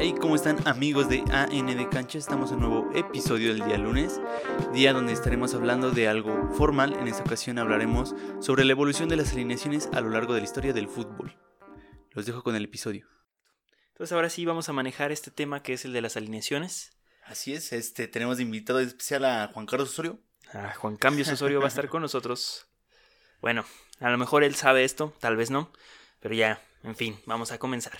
Hey, ¿cómo están amigos de AN de Cancha? Estamos en un nuevo episodio del día lunes, día donde estaremos hablando de algo formal. En esta ocasión hablaremos sobre la evolución de las alineaciones a lo largo de la historia del fútbol. Los dejo con el episodio. Entonces ahora sí vamos a manejar este tema que es el de las alineaciones. Así es, este tenemos de invitado especial a Juan Carlos Osorio. Ah, Juan Cambios Osorio va a estar con nosotros. Bueno, a lo mejor él sabe esto, tal vez no, pero ya, en fin, vamos a comenzar.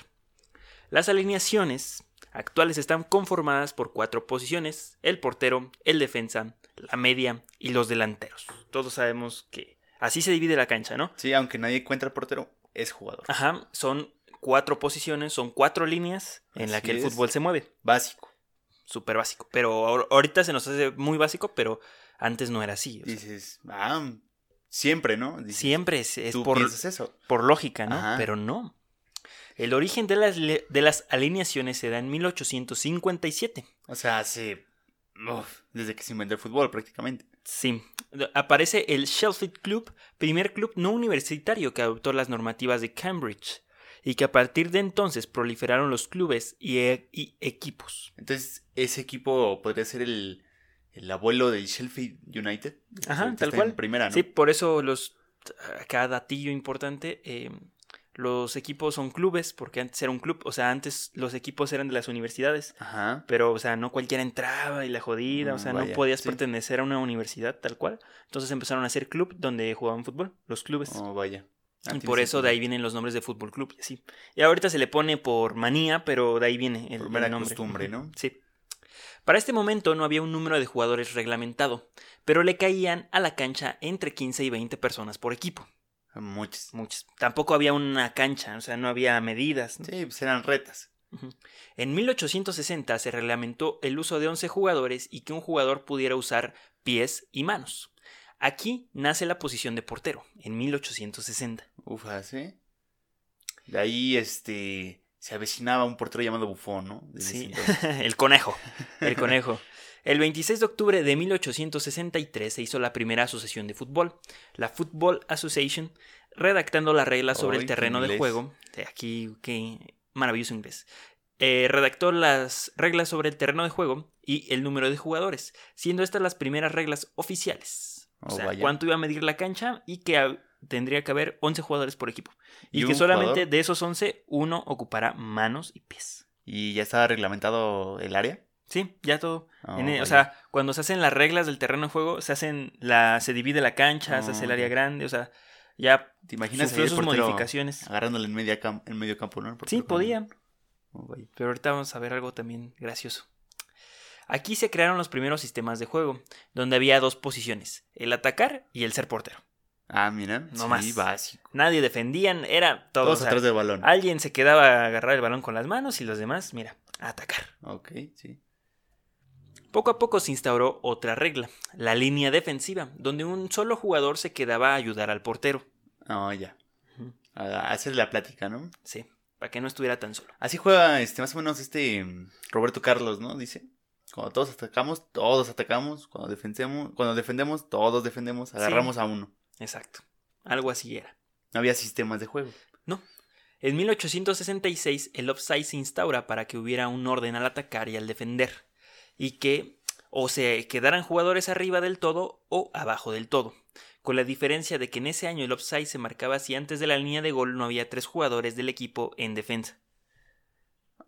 Las alineaciones actuales están conformadas por cuatro posiciones, el portero, el defensa, la media y los delanteros. Todos sabemos que así se divide la cancha, ¿no? Sí, aunque nadie encuentra el portero, es jugador. Ajá, son cuatro posiciones, son cuatro líneas en las Así que el fútbol se mueve. Básico. Súper básico. Pero ahor- ahorita se nos hace muy básico, pero antes no era así. o sea, Dices, ah, siempre, ¿no? Dices, siempre es, es tú por, piensas eso. por lógica, ¿no? Ajá. Pero no. El origen de las, de las alineaciones se da en 1857. O sea, hace. uf, desde que se inventó el fútbol, prácticamente. Sí, aparece el Sheffield Club, primer club no universitario que adoptó las normativas de Cambridge y que a partir de entonces proliferaron los clubes y, e- y equipos. Entonces, ese equipo podría ser el, el abuelo del Sheffield United. Ajá, tal cual. Primera, ¿no? Sí, por eso los cada datillo importante, eh, los equipos son clubes, porque antes era un club, o sea, antes los equipos eran de las universidades, Ajá. pero, o sea, no cualquiera entraba y la jodida, o Mm, sea, vaya, no podías sí. pertenecer a una universidad tal cual. Entonces empezaron a hacer club donde jugaban fútbol, los clubes. Oh, vaya. Ah, y tiene por eso de ahí vienen los nombres de fútbol club y así. Y ahorita se le pone por manía, pero de ahí viene el, Por el mera nombre. costumbre, ¿no? Sí. Para este momento no había un número de jugadores reglamentado, pero le caían a la cancha entre 15 y 20 personas por equipo. Muchos. Muchas. Tampoco había una cancha, o sea, no había medidas. ¿no? Sí, pues eran retas. En 1860 se reglamentó el uso de 11 jugadores y que un jugador pudiera usar pies y manos. Aquí nace la posición de portero, en 1860. Ufas, ¿eh? De ahí, este. Se avecinaba un portero llamado Bufón, ¿no? Desde Sí, el conejo, el conejo. El 26 de octubre de 1863 se hizo la primera asociación de fútbol, la Football Association, redactando las reglas sobre el terreno de juego. Aquí, qué maravilloso inglés. Eh, redactó las reglas sobre el terreno de juego y el número de jugadores, siendo estas las primeras reglas oficiales. O Oh, sea, vaya. cuánto iba a medir la cancha y que tendría que haber 11 jugadores por equipo. Y, ¿Y que solamente jugador? de esos 11, uno ocupará manos y pies. ¿Y ya estaba reglamentado el área? Sí, ya todo. Oh, En el- o sea, cuando se hacen las reglas del terreno de juego, se hacen la, se divide la cancha, se hace el Oh, área grande, o sea, ya ¿Te imaginas sufrió sus modificaciones. agarrándole en, media cam- en medio campo, ¿no? Sí, portero podía, jugando. Oh, pero ahorita vamos a ver algo también gracioso. Aquí se crearon los primeros sistemas de juego, donde había dos posiciones, el atacar y el ser portero. Ah, mira. No sí, más. básico. Nadie defendían, era todo. Todos o sea, atrás del balón. alguien se quedaba a agarrar el balón con las manos y los demás, mira, a atacar. Ok, sí. Poco a poco se instauró otra regla, la línea defensiva, donde un solo jugador se quedaba a ayudar al portero. Oh, ya. Hacer la plática, ¿no? Sí, para que no estuviera tan solo. Así juega este más o menos este mm, Roberto Carlos, ¿no? Dice. Cuando todos atacamos, todos atacamos. Cuando defendemos, cuando defendemos, todos defendemos. Agarramos a uno. Exacto. Algo así era. No había sistemas de juego. No. En 1866 el offside se instaura para que hubiera un orden al atacar y al defender. Y que o se quedaran jugadores arriba del todo o abajo del todo. Con la diferencia de que en ese año el offside se marcaba si antes de la línea de gol no había tres jugadores del equipo en defensa.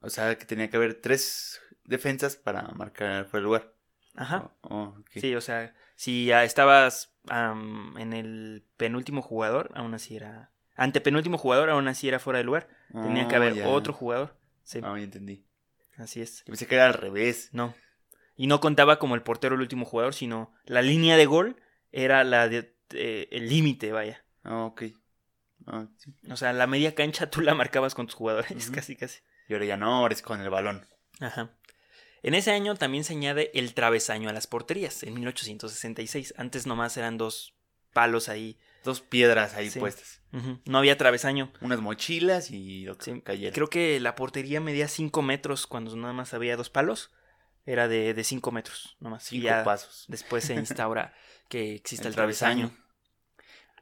O sea, que tenía que haber tres defensas para marcar fuera de lugar. Ajá. Oh, oh. Sí, o sea, si ya estabas am, en el penúltimo jugador, aún así era. Antepenúltimo jugador, aún así era fuera de lugar. Tenía que Oh, haber ya. otro jugador. Sí, Ah, ya entendí. así es. Yo pensé que era al revés. No. Y no contaba como el portero el último jugador, sino la línea de gol era la de, eh, el límite, vaya. Ah, ok. Ah, sí. O sea, la media cancha tú la marcabas con tus jugadores, casi, casi. Y ahora ya no, ahora es con el balón. Ajá. En ese año también se añade el travesaño a las porterías, en 1866. Antes nomás eran dos palos ahí. Dos piedras ahí Sí. puestas. No había travesaño. Unas mochilas y lo que Sí. Creo que la portería medía 5 metros cuando nada más había dos palos. Era de 5 metros nomás. Y Cinco ya pasos. después se instaura que existe el, El travesaño. travesaño.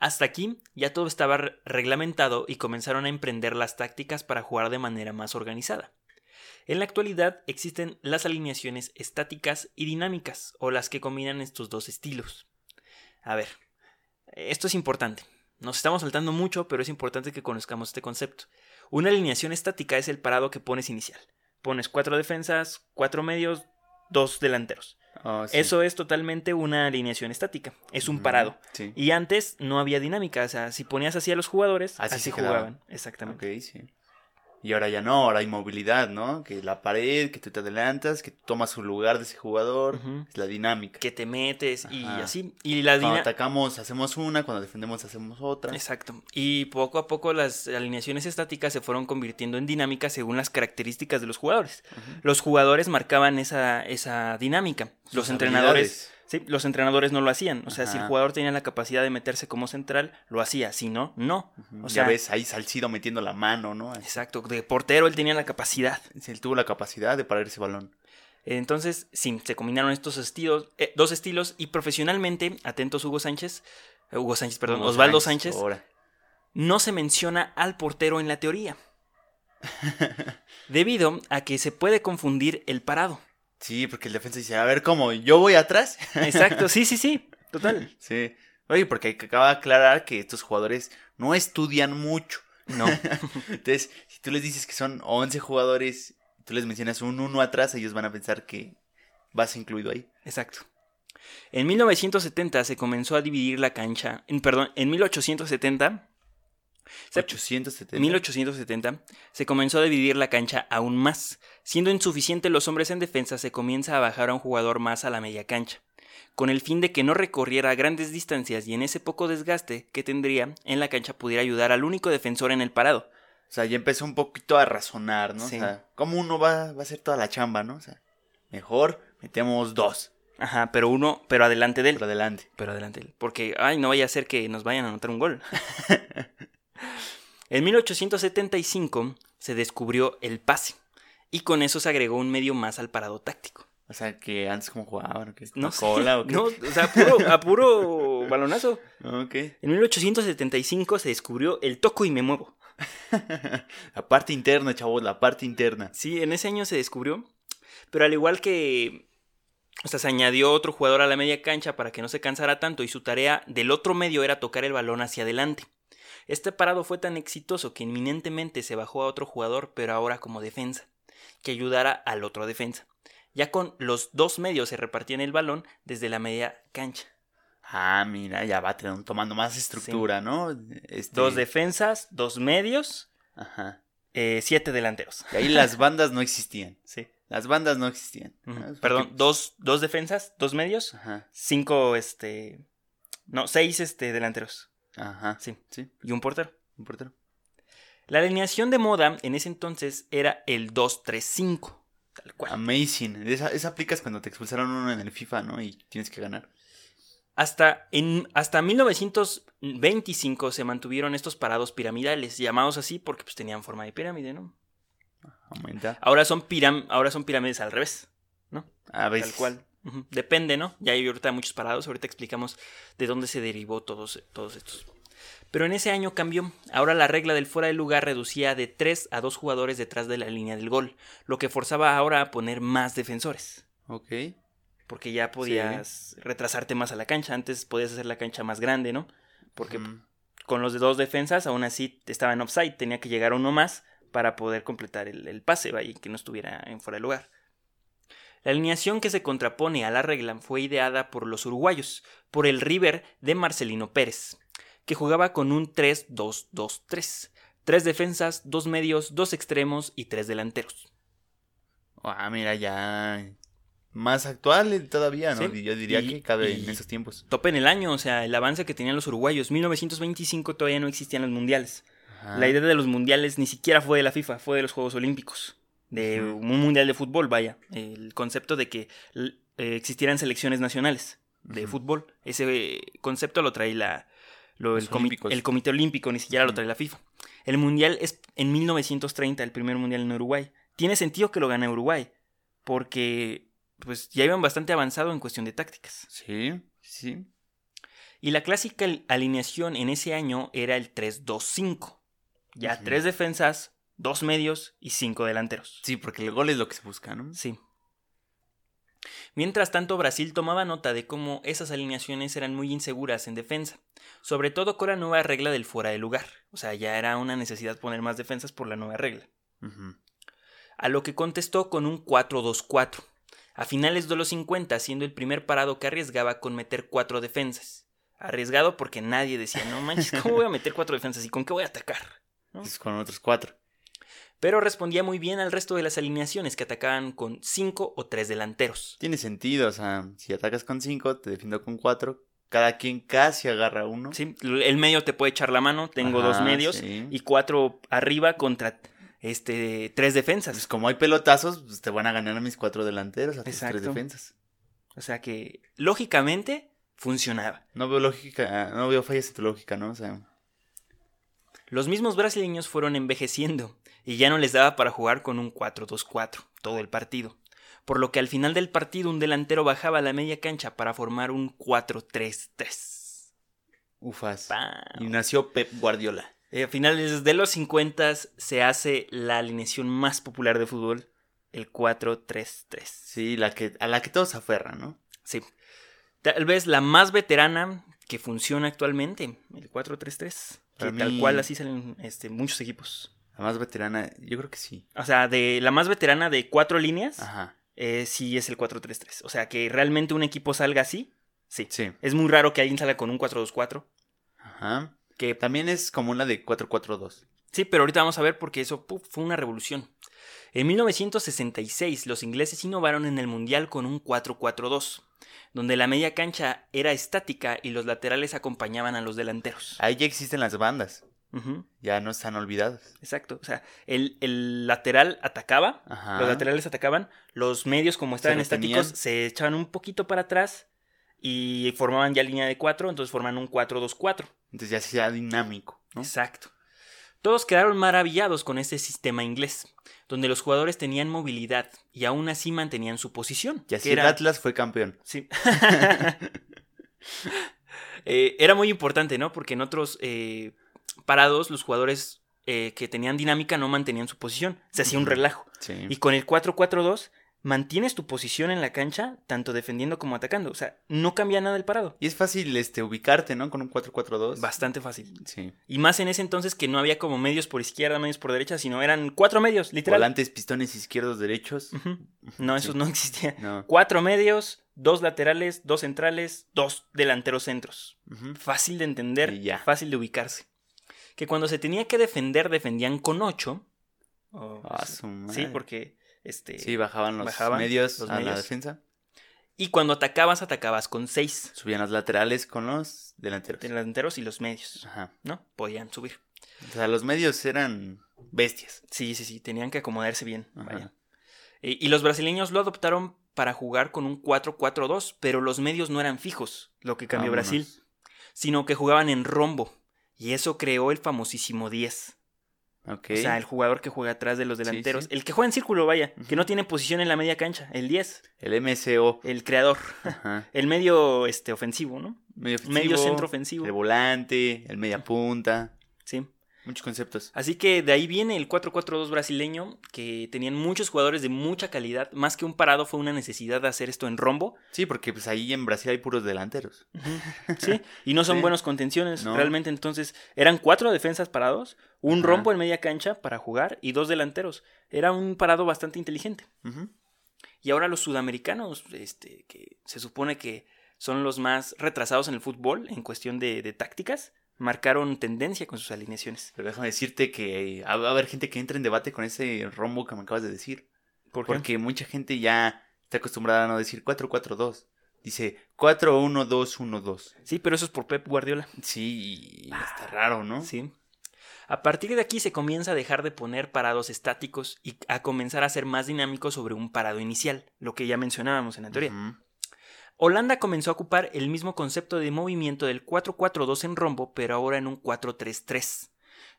Hasta aquí ya todo estaba re- reglamentado y comenzaron a emprender las tácticas para jugar de manera más organizada. En la actualidad existen las alineaciones estáticas y dinámicas, o las que combinan estos dos estilos. A ver, esto es importante. Nos estamos saltando mucho, pero es importante que conozcamos este concepto. Una alineación estática es el parado que pones inicial. Pones cuatro defensas, cuatro medios, dos delanteros. Oh, sí. Eso es totalmente una alineación estática. Es un parado. Sí. Y antes no había dinámica. O sea, si ponías así a los jugadores, Así jugaban. Exactamente. Ok, sí. Y ahora ya no, ahora hay movilidad, ¿no? Que la pared, que tú te adelantas, que tomas su lugar de ese jugador. Es la dinámica. Que te metes y así. Y la Cuando atacamos hacemos una, cuando defendemos hacemos otra. Exacto. Y poco a poco las alineaciones estáticas se fueron convirtiendo en dinámicas según las características de los jugadores. Los jugadores marcaban esa, esa dinámica. Los entrenadores. Sí, los entrenadores no lo hacían. O sea, si el jugador tenía la capacidad de meterse como central, lo hacía. Si no, no. O ya sea, ves ahí Salcido metiendo la mano, ¿no? exacto. De portero él tenía la capacidad. Él tuvo la capacidad de parar ese balón. Entonces, sí, se combinaron estos estilos, eh, dos estilos y profesionalmente, atentos Hugo Sánchez, eh, Hugo Sánchez, perdón, Hugo Osvaldo Sánchez, ahora. no se menciona al portero en la teoría. debido a que se puede confundir el parado. Sí, porque el defensa dice, a ver, ¿cómo? ¿Yo voy atrás? Exacto, sí, sí, sí, total. sí. Oye, porque acaba de aclarar que estos jugadores no estudian mucho. No, Entonces, si tú les dices que son 11 jugadores, tú les mencionas un uno atrás, ellos van a pensar que vas incluido ahí. exacto. En 1970 se comenzó a dividir la cancha, en, perdón, en 1870 se- 870. 1870 se comenzó a dividir la cancha aún más. Siendo insuficiente los hombres en defensa, se comienza a bajar a un jugador más a la media cancha, con el fin de que no recorriera grandes distancias y en ese poco desgaste que tendría en la cancha pudiera ayudar al único defensor en el parado. O sea, ya empezó un poquito a razonar, ¿no? Sí. O sea, ¿cómo uno va, va a hacer toda la chamba, no? O sea, mejor metemos dos Ajá, pero uno, pero adelante de él. por adelante. Pero adelante de él. Porque, ay, no vaya a ser que nos vayan a anotar un gol. en 1875 se descubrió el pase. Y con eso se agregó un medio más al parado táctico. O sea, que antes como jugaban, ¿o qué? No ¿A sé. cola o qué? No, o sea, puro- a puro balonazo. Ok. En 1875 se descubrió el toco y me muevo. la parte interna, chavos, la parte interna. Sí, en ese año se descubrió. Pero al igual que. O sea, se añadió otro jugador a la media cancha para que no se cansara tanto y su tarea del otro medio era tocar el balón hacia adelante. Este parado fue tan exitoso que inminentemente se bajó a otro jugador, pero ahora como defensa, que ayudara al otro defensa. Ya con los dos medios se repartían el balón desde la media cancha. Ah, mira, ya va tomando más estructura, ¿no? Este, Dos defensas, dos medios, Ajá. eh, siete delanteros. Y ahí las bandas no existían. Sí. Las bandas no existían. Porque- Perdón, dos, dos defensas, dos medios, Ajá. cinco, este... No, seis este, delanteros. Ajá. Sí. Sí, Y un portero. un portero. La alineación de moda en ese entonces era el 2-3-5. Tal cual. Amazing. Esa, esa aplicas cuando te expulsaron uno en el FIFA, ¿no? Y tienes que ganar. Hasta, en, hasta 1925 se mantuvieron estos parados piramidales, llamados así porque pues, tenían forma de pirámide, ¿no? Aumenta. Ahora son, piram ahora son pirámides al revés, A veces. tal cual. Depende, ¿no? Ya hay ahorita muchos parados, ahorita explicamos de dónde se derivó todos, todos estos. Pero en ese año cambió. Ahora la regla del fuera de lugar reducía de 3 a 2 jugadores detrás de la línea del gol, lo que forzaba ahora a poner más defensores. Ok. Porque ya podías retrasarte más a la cancha. Antes podías hacer la cancha más grande, ¿no? Porque con los de dos defensas, aún así estaba en offside. Tenía que llegar uno más para poder completar el, el pase vaya, y que no estuviera en fuera de lugar. La alineación que se contrapone a la regla fue ideada por los uruguayos, por el River de Marcelino Pérez, que jugaba con un 3-2-2-3. Tres defensas, dos medios, dos extremos y tres delanteros. Ah, mira, ya. Más actual todavía, ¿no? Sí. Yo diría Y- que cabe en esos tiempos. Tope en el año, o sea, el avance que tenían los uruguayos. 1925 todavía no existían los mundiales. Ajá. La idea de los mundiales ni siquiera fue de la FIFA, fue de los Juegos Olímpicos. De un mundial de fútbol, vaya. El concepto de que eh, existieran selecciones nacionales de fútbol. Ese eh, concepto lo trae la, lo- el, comi- el Comité Olímpico, ni siquiera lo trae la FIFA. El mundial es en 1930, el primer mundial en Uruguay. Tiene sentido que lo gane Uruguay, porque pues ya iban bastante avanzado en cuestión de tácticas. Sí, sí. Y la clásica al- alineación en ese año era el 3-2-5. Ya tres defensas, dos medios y cinco delanteros. Sí, porque el gol es lo que se busca, ¿no? Sí. Mientras tanto, Brasil tomaba nota de cómo esas alineaciones eran muy inseguras en defensa, sobre todo con la nueva regla del fuera de lugar. O sea, ya era una necesidad poner más defensas por la nueva regla. A lo que contestó con un 4-2-4. A finales de los 50, siendo el primer parado que arriesgaba con meter cuatro defensas. Arriesgado porque nadie decía, no manches, ¿cómo voy a meter cuatro defensas y con qué voy a atacar? ¿No? Entonces, con otros cuatro. Pero respondía muy bien al resto de las alineaciones que atacaban con cinco o tres delanteros. Tiene sentido, o sea, si atacas con cinco, te defiendo con cuatro. Cada quien casi agarra uno. Sí, el medio te puede echar la mano, tengo dos medios sí. y cuatro arriba contra este tres defensas. Pues como hay pelotazos, pues te van a ganar a mis cuatro delanteros, a tus tres defensas. O sea que lógicamente funcionaba. No veo lógica, no veo fallas en tu lógica, ¿no? O sea, Los mismos brasileños fueron envejeciendo y ya no les daba para jugar con un 4-2-4 todo el partido. Por lo que al final del partido un delantero bajaba a la media cancha para formar un 4-3-3. ufas. ¡Pam! Y nació Pep Guardiola. Eh, a finales de los 50 se hace la alineación más popular de fútbol, el 4-3-3. Sí, la que, a la que todos se aferran, ¿no? Sí. Tal vez la más veterana que funciona actualmente, el 4-3-3. Que Para tal mí- cual así salen este, muchos equipos. La más veterana, yo creo que sí. O sea, de la más veterana de cuatro líneas, Ajá. eh, sí es el 4-3-3. O sea, que realmente un equipo salga así, sí. Sí. Es muy raro que alguien salga con un 4-2-4. Ajá. Que También es como la de 4-4-2. Sí, pero ahorita vamos a ver porque eso puf, fue una revolución. En 1966 los ingleses innovaron en el Mundial con un 4-4-2, donde la media cancha era estática y los laterales acompañaban a los delanteros. Ahí ya existen las bandas. Ya no están olvidadas. exacto, o sea, el, el lateral atacaba, Ajá. los laterales atacaban, los medios como estaban estáticos se echaban un poquito para atrás y formaban ya línea de 4, entonces forman un 4-2-4. Entonces ya sea dinámico, ¿no? Exacto. Todos quedaron maravillados con este sistema inglés, donde los jugadores tenían movilidad y aún así mantenían su posición. Y así que el era, Atlas fue campeón. Sí. Eh, era muy importante, ¿no? Porque en otros eh, parados los jugadores eh, que tenían dinámica no mantenían su posición. Se hacía un relajo. Sí. Y con el 4-4-2 mantienes tu posición en la cancha, tanto defendiendo como atacando. O sea, no cambia nada el parado. Y es fácil este, ubicarte, ¿no? Con un 4-4-2. Bastante fácil. Sí. Y más en ese entonces que no había como medios por izquierda, medios por derecha, sino eran cuatro medios, literal. Volantes, pistones izquierdos, derechos. No, eso Sí. no existía. No. Cuatro medios, dos laterales, dos centrales, dos delanteros centros. Fácil de entender, Y ya. fácil de ubicarse. Que cuando se tenía que defender, defendían con ocho. O- Ah, sí, porque este. Sí, bajaban los bajaban medios los a la defensa. Y cuando atacabas, atacabas con seis Subían los laterales con los delanteros. delanteros y los medios. Ajá. ¿No? Podían subir. O sea, los medios eran bestias. Sí, sí, sí, tenían que acomodarse bien. Vaya. Y los brasileños lo adoptaron para jugar con un 4-4-2, pero los medios no eran fijos, lo que cambió Vámonos. Brasil, sino que jugaban en rombo. Y eso creó el famosísimo 10. Ok. O sea, el jugador que juega atrás de los delanteros. sí. El que juega en círculo, vaya, que no tiene posición en la media cancha. El 10, El MCO. el creador. Ajá. El medio este, ofensivo, ¿no? Medio, ofensivo, Medio centro ofensivo. El volante, el media punta. Sí. Muchos conceptos. Así que de ahí viene el 4-4-2 brasileño, que tenían muchos jugadores de mucha calidad. Más que un parado, fue una necesidad de hacer esto en rombo. Sí, porque pues ahí en Brasil hay puros delanteros. Sí, y no son Sí. buenos contenciones. No. Realmente entonces eran cuatro defensas parados, un Ajá. rombo en media cancha para jugar y dos delanteros. Era un parado bastante inteligente. Y ahora los sudamericanos, este, que se supone que son los más retrasados en el fútbol en cuestión de, de tácticas, marcaron tendencia con sus alineaciones. Pero déjame decirte que va a haber gente que entra en debate con ese rombo que me acabas de decir. ¿Por qué? Porque mucha gente ya está acostumbrada a no decir 4-4-2. Dice 4-1-2-1-2. Sí, pero eso es por Pep Guardiola. Sí, está raro, ¿no? Sí. A partir de aquí se comienza a dejar de poner parados estáticos y a comenzar a ser más dinámico sobre un parado inicial, lo que ya mencionábamos en la teoría. Ujú. Holanda comenzó a ocupar el mismo concepto de movimiento del 4-4-2 en rombo, pero ahora en un 4-3-3,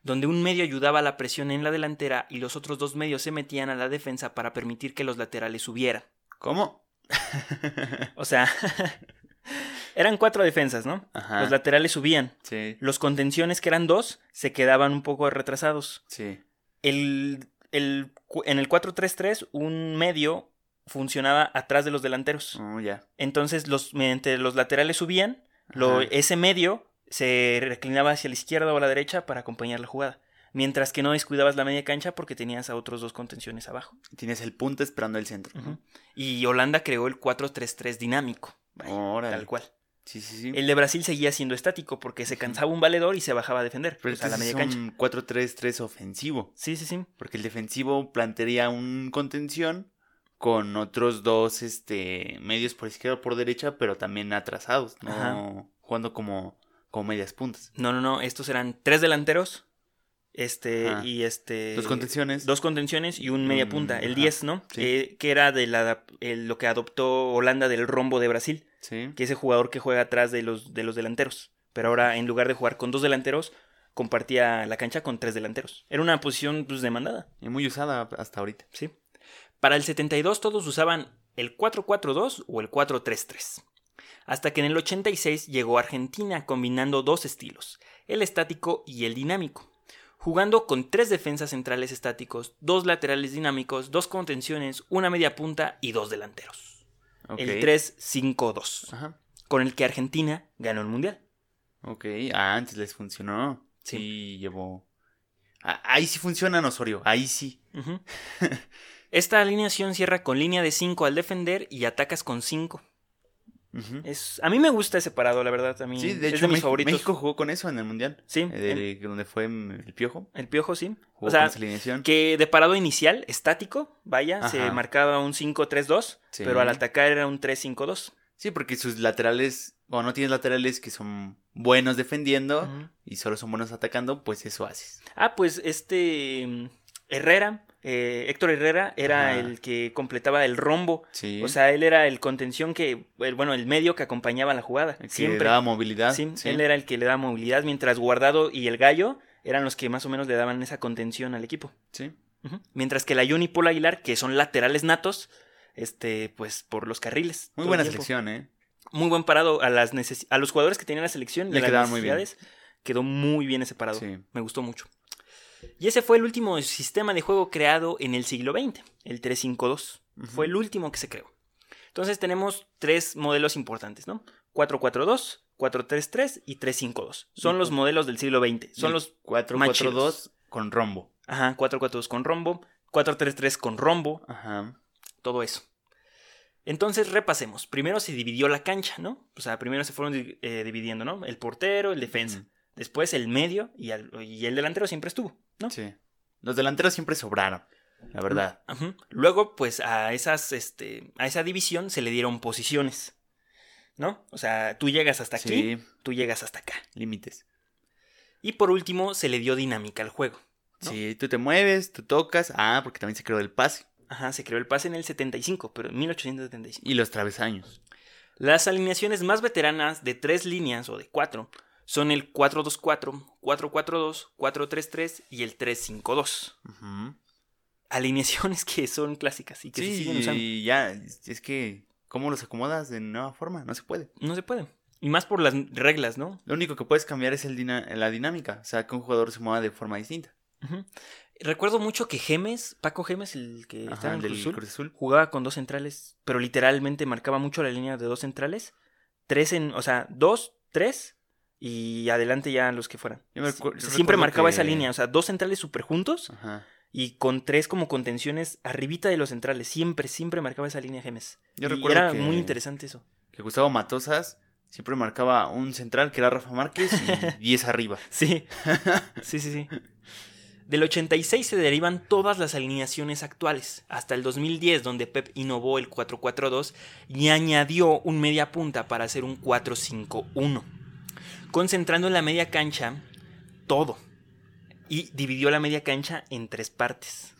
donde un medio ayudaba a la presión en la delantera y los otros dos medios se metían a la defensa para permitir que los laterales subieran. ¿Cómo? O sea, eran cuatro defensas, ¿no? Ajá. Los laterales subían. Sí, Los contenciones, que eran dos, se quedaban un poco retrasados. sí. El, el en el 4-3-3, un medio funcionaba atrás de los delanteros. Oh, ya. Entonces, los, mediante los laterales subían, lo- ese medio se reclinaba hacia la izquierda o a la derecha para acompañar la jugada. Mientras que no descuidabas la media cancha porque tenías a otros dos contenciones abajo. Tienes el punto esperando el centro. Y Holanda creó el 4-3-3 dinámico. Tal cual. Sí, sí, sí. El de Brasil seguía siendo estático porque se cansaba un valedor y se bajaba a defender. Pero o sea, a la este media es cancha. un 4-3-3 ofensivo. Sí, sí, sí. Porque el defensivo plantearía un contención con otros dos este, medios por izquierda o por derecha, pero también atrasados, no Ajá. jugando como, como medias puntas. No, no, no. Estos eran tres delanteros. Este, y este. Dos contenciones. Dos contenciones y un media Mm, punta. El ajá. 10, ¿no? Sí. Eh, que era de la, el- lo que adoptó Holanda del rombo de Brasil. Sí. Que es ese jugador que juega atrás de los, de los delanteros. Pero ahora, en lugar de jugar con dos delanteros, compartía la cancha con tres delanteros. Era una posición pues, demandada. Y muy usada hasta ahorita. ¿sí? Para el 72 todos usaban el 4-4-2 o el 4-3-3. Hasta que en el 86 llegó Argentina combinando dos estilos, el estático y el dinámico, jugando con tres defensas centrales estáticos, dos laterales dinámicos, dos contenciones, una media punta y dos delanteros. El 3-5-2, Ajá. con el que Argentina ganó el Mundial. Ok. Ah, antes les funcionó. Sí. Sí, llevó. Ah, ahí sí funciona Osorio. Ahí sí. Ujú. Esta alineación cierra con línea de 5 al defender y atacas con 5. Ujú. Es, a mí me gusta ese parado, la verdad. A mí Sí, de es hecho, de mis México, favoritos. México jugó con eso en el Mundial. Sí, eh, de- donde fue el Piojo. el piojo, sí. Jugó O sea, con esa alineación. que de parado inicial, estático, vaya, se Ajá. marcaba un 5-3-2, Sí. pero al atacar era un 3-5-2. Sí, porque sus laterales, o no tienes laterales que son buenos defendiendo Ujú. y solo son buenos atacando, pues eso haces. Ah, pues este mm, Herrera, eh, Héctor Herrera, era Ajá. el que completaba el rombo. Sí. O sea, él era el contención que, bueno, el medio que acompañaba la jugada. que Siempre. daba movilidad. Sí, sí. él era el que le daba movilidad, mientras Guardado y el Gallo eran los que más o menos le daban esa contención al equipo. Sí. Mientras que la Jun y Paul Aguilar, que son laterales natos, este, pues por los carriles. Muy buena selección, ¿eh? Muy buen parado a las a los jugadores que tenían la selección y Le a las quedaban muy bien. necesidades. Quedó muy bien ese parado. Sí. Me gustó mucho. Y ese fue el último sistema de juego creado en el siglo XX, el 352. Ujú. Fue el último que se creó. Entonces tenemos tres modelos importantes, ¿no? 442, 433 y 352. Son los modelos del siglo XX. Son los 4-4-2 con rombo. Ajá, 442 con rombo, 433 con rombo, Ajá. todo eso. Entonces repasemos. Primero se dividió la cancha, ¿no? O sea, primero se fueron eh, dividiendo, ¿no? El portero, el defensa. Después el medio y, al- y el delantero siempre estuvo, ¿no? Sí. Los delanteros siempre sobraron, la verdad. Luego, pues a esas, este, a esa división se le dieron posiciones, ¿no? O sea, tú llegas hasta aquí, Sí, tú llegas hasta acá. límites. Y por último, se le dio dinámica al juego. ¿no? Sí, tú te mueves, tú tocas. Ah, porque también se creó el pase. Ajá, se creó el pase en el 75, pero en 1875. Y los travesaños. Las alineaciones más veteranas de tres líneas o de cuatro son el 4-2-4, 4-4-2, 4-3-3 y el 3-5-2. Ujú. Alineaciones que son clásicas y que se siguen Sí, usando. y ya, es que, ¿cómo los acomodas de nueva forma? No se puede. No se puede. Y más por las reglas, ¿no? Lo único que puedes cambiar es el dina- la dinámica. O sea, que un jugador se mueva de forma distinta. Recuerdo mucho que Gemes, Paco Gemes, el que Ajá, estaba en del Cruz Cruz Azul. jugaba con dos centrales, pero literalmente marcaba mucho la línea de dos centrales. Tres en, o sea, dos, tres y adelante ya los que fueran. Siempre marcaba que- esa línea, o sea, dos centrales súper juntos Ajá. y con tres como contenciones arribita de los centrales. Siempre, siempre marcaba esa línea Gemes. Yo Y recuerdo era que- muy interesante eso. Que Gustavo Matosas siempre marcaba un central que era Rafa Márquez y 10 arriba. Sí, sí, sí, sí. Del 86 se derivan todas las alineaciones actuales, hasta el 2010 donde Pep innovó el 4-4-2 y añadió un media punta para hacer un 4-5-1, concentrando en la media cancha todo y dividió la media cancha en tres partes.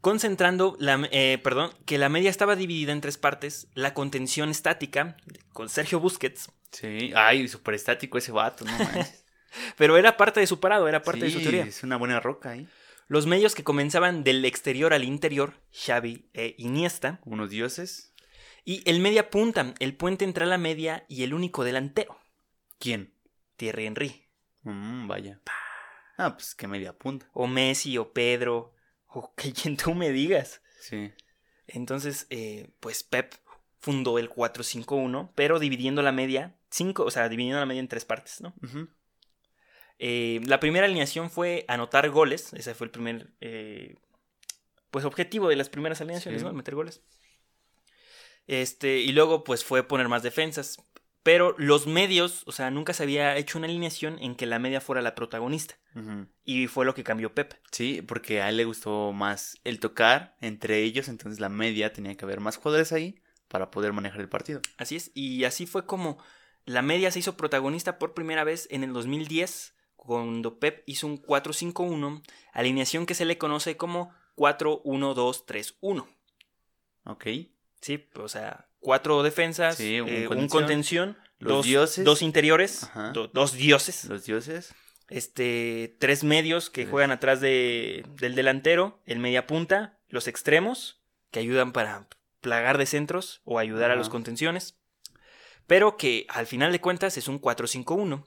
Concentrando, la, eh, perdón, que la media estaba dividida en tres partes, la contención estática con Sergio Busquets, Sí. Ay, súper estático ese vato, no manches. pero era parte de su parado, era parte de su Sí, teoría. Es una buena roca ahí. Los medios que comenzaban del exterior al interior, Xavi e Iniesta. Unos dioses. Y el media punta, el puente entre la media y el único delantero, ¿Quién? Thierry Henry. Mm, vaya. Ah, pues que media punta. O Messi, o Pedro, o que quien tú me digas. Sí. Entonces, eh, pues Pep fundó el 4-5-1, pero dividiendo la media, cinco, o sea, dividiendo la media en tres partes, ¿no? Eh, la primera alineación fue anotar goles. Ese fue el primer eh, pues objetivo de las primeras alineaciones, Sí. ¿no? Meter goles. Este, y luego, pues, fue poner más defensas. Pero los medios, o sea, nunca se había hecho una alineación en que la media fuera la protagonista. Y fue lo que cambió Pep. Sí, porque a él le gustó más el tocar entre ellos, entonces la media tenía que haber más jugadores ahí para poder manejar el partido. Así es. Y así fue como la media se hizo protagonista por primera vez en el 2010, cuando Pep hizo un 4-5-1, alineación que se le conoce como 4-1-2-3-1. Ok. Sí, o sea, cuatro defensas, Sí, un eh, un, contención, dos, dioses. dos interiores, do- dos dioses, Los dioses. este, tres medios que juegan atrás de, del delantero, el media punta, los extremos, que ayudan para plagar de centros o ayudar a los contenciones, pero que al final de cuentas es un 4-5-1.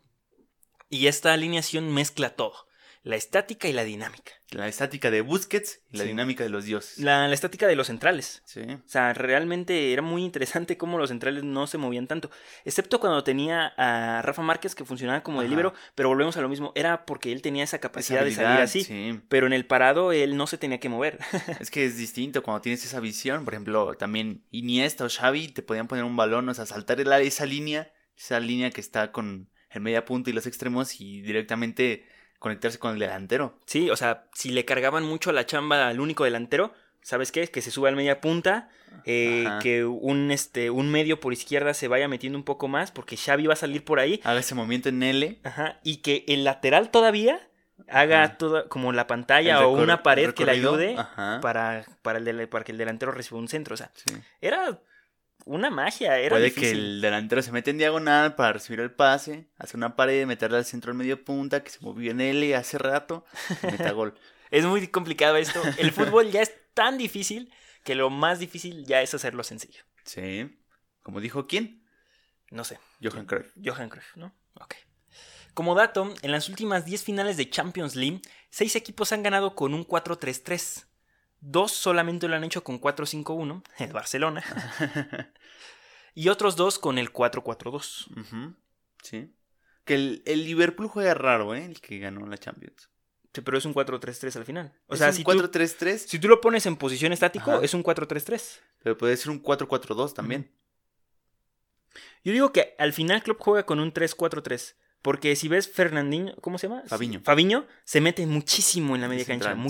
Y esta alineación mezcla todo, la estática y la dinámica. La estática de Busquets y la Sí. dinámica de los dioses. La, la estática de los centrales. Sí. O sea, realmente era muy interesante cómo los centrales no se movían tanto. Excepto cuando tenía a Rafa Márquez que funcionaba como de Ajá. libero, pero volvemos a lo mismo. Era porque él tenía esa capacidad de salir así. Sí. Pero en el parado él no se tenía que mover. Es que es distinto cuando tienes esa visión. Por ejemplo, también Iniesta o Xavi te podían poner un balón, o sea, saltar esa línea, esa línea que está con el media punta y los extremos y directamente conectarse con el delantero. sí, o sea, si le cargaban mucho la chamba al único delantero, ¿sabes qué? Que se suba al media punta, eh, que un, este, un medio por izquierda se vaya metiendo un poco más, porque Xavi va a salir por ahí. Haga ese movimiento en L. Ajá, y que el lateral todavía haga Ajá. toda como la pantalla o una pared que le ayude para, para, el para que el delantero reciba un centro. O sea, Sí. era una magia, era Puede difícil. que el delantero se mete en diagonal para recibir el pase, hace una pared, meterle al centro al medio punta, que se movió en L hace rato, y meta gol. Es muy complicado esto. El fútbol ya es tan difícil que lo más difícil ya es hacerlo sencillo. Sí. Como dijo quién? No sé. Johan Cruyff. Johan Cruyff, ¿no? Ok. Como dato, en las últimas 10 finales de Champions League, 6 equipos han ganado con un 4-3-3. Dos solamente lo han hecho con 4-5-1, el Barcelona, y otros dos con el 4-4-2. Ujú, Sí. Que el, el Liverpool juega raro, ¿eh? El que ganó la Champions. Sí, pero es un 4-3-3 al final. O Es sea, un si, tú, 4-3-3, si tú lo pones en posición estático, Ajá. es un 4-3-3. pero puede ser un 4-4-2 también. Yo digo que al final Klopp juega con un 3-4-3. Porque si ves Fernandinho, ¿cómo se llama? Fabiño. Fabiño se mete muchísimo en la media Central, cancha, sí.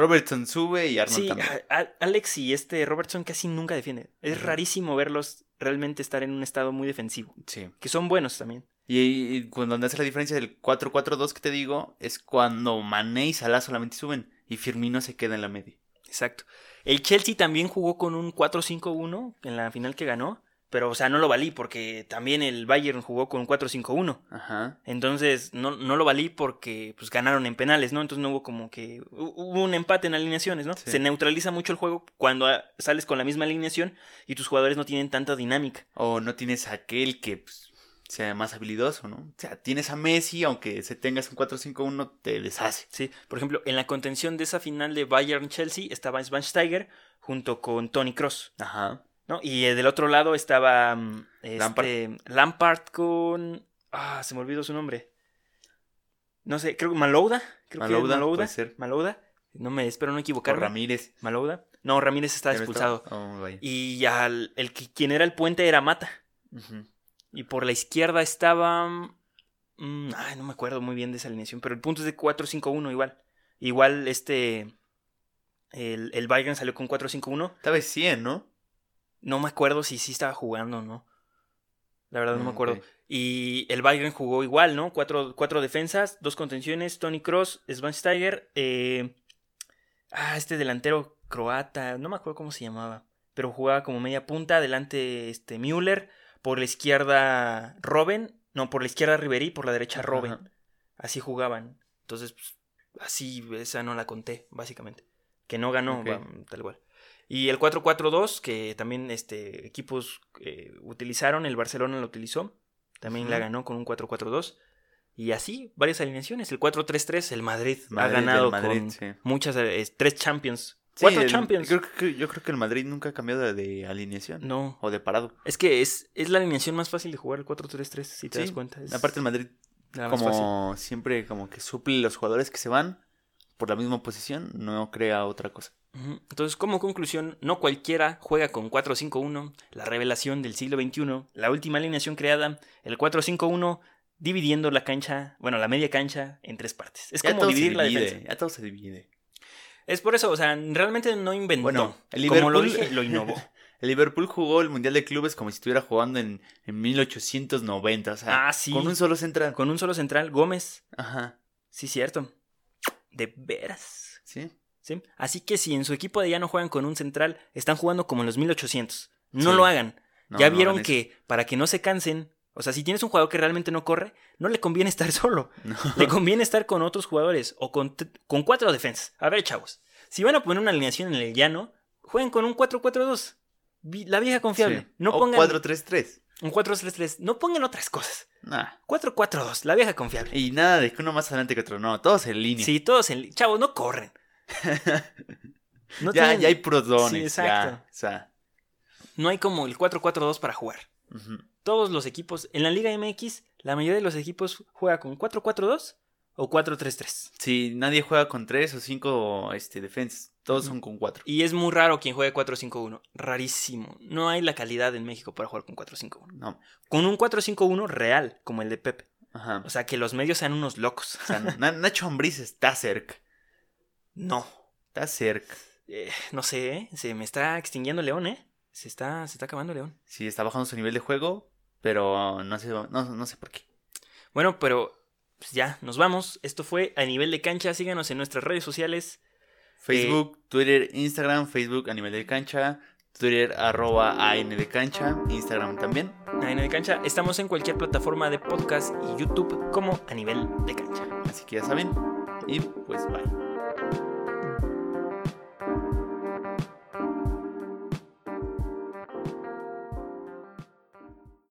Robertson sube y Arnold Sí, también. a- a- Alex y este Robertson casi nunca defienden. Es rarísimo verlos realmente estar en un estado muy defensivo. Sí. Que son buenos también. Y, y cuando hace la diferencia del 4-4-2 que te digo, es cuando Mané y Salah solamente suben y Firmino se queda en la media. Exacto. El Chelsea también jugó con un 4-5-1 en la final que ganó. Pero, o sea, no lo valí porque también el Bayern jugó con un 4-5-1. Ajá. Entonces, no, no lo valí porque pues ganaron en penales, ¿no? Entonces no hubo como que... hu- Hubo un empate en alineaciones, ¿no? Sí. Se neutraliza mucho el juego cuando sales con la misma alineación y tus jugadores no tienen tanta dinámica. O no tienes aquel que pues, sea más habilidoso, ¿no? O sea, tienes a Messi, aunque se tengas un 4-5-1, te deshace. Sí, por ejemplo, en la contención de esa final de Bayern-Chelsea estaba Schweinsteiger junto con Tony Cross, Ajá. ¿No? Y eh, del otro lado estaba mm, este, Lampard. Lampard. con... Ah, se me olvidó su nombre. No sé, creo que Malouda. Creo Malouda, que Malouda. puede ser. Malouda. No me espero no O equivocarme. Ramírez. Malouda. No, Ramírez está ¿Ya no expulsado. estaba? Oh. Y al, el quien era el puente era Mata. Y por la izquierda estaba. mm, ay, no me acuerdo muy bien de esa alineación. Pero el punto es de 4-5-1 igual. Igual este. El, el Bayern salió con 4-5-1. Tal vez 100, ¿no? No me acuerdo si sí estaba jugando o no. La verdad no me Mm, acuerdo. Y el Bayern jugó igual, ¿no? Cuatro, cuatro defensas, dos contenciones, Tony Cross, Schweinsteiger, eh, ah, este delantero croata, no me acuerdo cómo se llamaba, pero jugaba como media punta, adelante este Müller, por la izquierda Robben, no, por la izquierda Ribery, por la derecha Robben. Así jugaban. Entonces, pues, así, esa no la conté, básicamente. Que no ganó, va, tal cual. Y el 4-4-2, que también este, equipos eh, utilizaron, el Barcelona lo utilizó. También la Ujú. ganó con un 4-4-2. Y así, varias alineaciones. El 4-3-3, el Madrid, ha Madrid, ganado el Madrid, con sí. muchas, eh, tres Champions. Sí, Cuatro el- Champions. Creo que, yo creo que el Madrid nunca ha cambiado de, de alineación. No, O de parado. es que es, es la alineación más fácil de jugar el 4-3-3, si te Sí, das cuenta. Es Aparte el Madrid la como siempre como que suple los jugadores que se van por la misma posición, no crea otra cosa. Entonces, como conclusión, no cualquiera juega con 4-5-1, la revelación del siglo XXI, la última alineación creada, el 4-5-1, dividiendo la cancha, bueno, la media cancha en tres partes. Es Ya como dividir la defensa. Ya todo se divide. Es por eso, o sea, realmente no inventó. Bueno, el como lo Liverpool- dije, lo innovó. El Liverpool jugó el Mundial de Clubes como si estuviera jugando en, en 1890, o sea, Ah, sí. con un solo central. Con un solo central, Gómez. Ajá, Sí, cierto. De veras. sí. ¿Sí? Así que si en su equipo de ya no juegan con un central, están jugando como en los 1800. No Sí. lo hagan. No, ya no vieron eso. que para que no se cansen, o sea, si tienes un jugador que realmente no corre, no le conviene estar solo. No. Le conviene estar con otros jugadores o con, con cuatro defensas. A ver, chavos, si van a poner una alineación en el llano, jueguen con un 4-4-2. Vi- La vieja confiable. Sí. No o pongan 4-3-3. un 4-3-3. No pongan otras cosas. Nah. 4-4-2, la vieja confiable. Y nada de que uno más adelante que otro, no, todos en línea. Sí, todos en... Chavos, no corren. No ya, tienen- ya hay puros dones. Sí, exacto. ya, o sea, No hay como el 4-4-2 para jugar. ujú. Todos los equipos, en la Liga MX, la mayoría de los equipos juega con 4-4-2 o 4-3-3. Sí, nadie juega con tres o cinco este, defensas. Todos son con cuatro. Y es muy raro quien juegue 4-5-1. Rarísimo. No hay la calidad en México para jugar con 4-5-1. No. Con un 4-5-1 real, como el de Pepe. Ajá. O sea, que los medios sean unos locos. O sea, Na- Nacho Ambriz está cerca. No. Está cerca. Eh, no sé, ¿eh? se me está extinguiendo León, ¿eh? Se está, se está acabando León. Sí, está bajando su nivel de juego, pero no sé, no, no sé por qué. Bueno, pero pues ya, nos vamos. Esto fue a nivel de cancha. Síganos en nuestras redes sociales. Facebook, Twitter, Instagram, Facebook a nivel de cancha, Twitter arroba AN de cancha, Instagram también. A nivel de cancha. Estamos en cualquier plataforma de podcast y YouTube como a nivel de cancha. Así que ya saben. Y pues bye.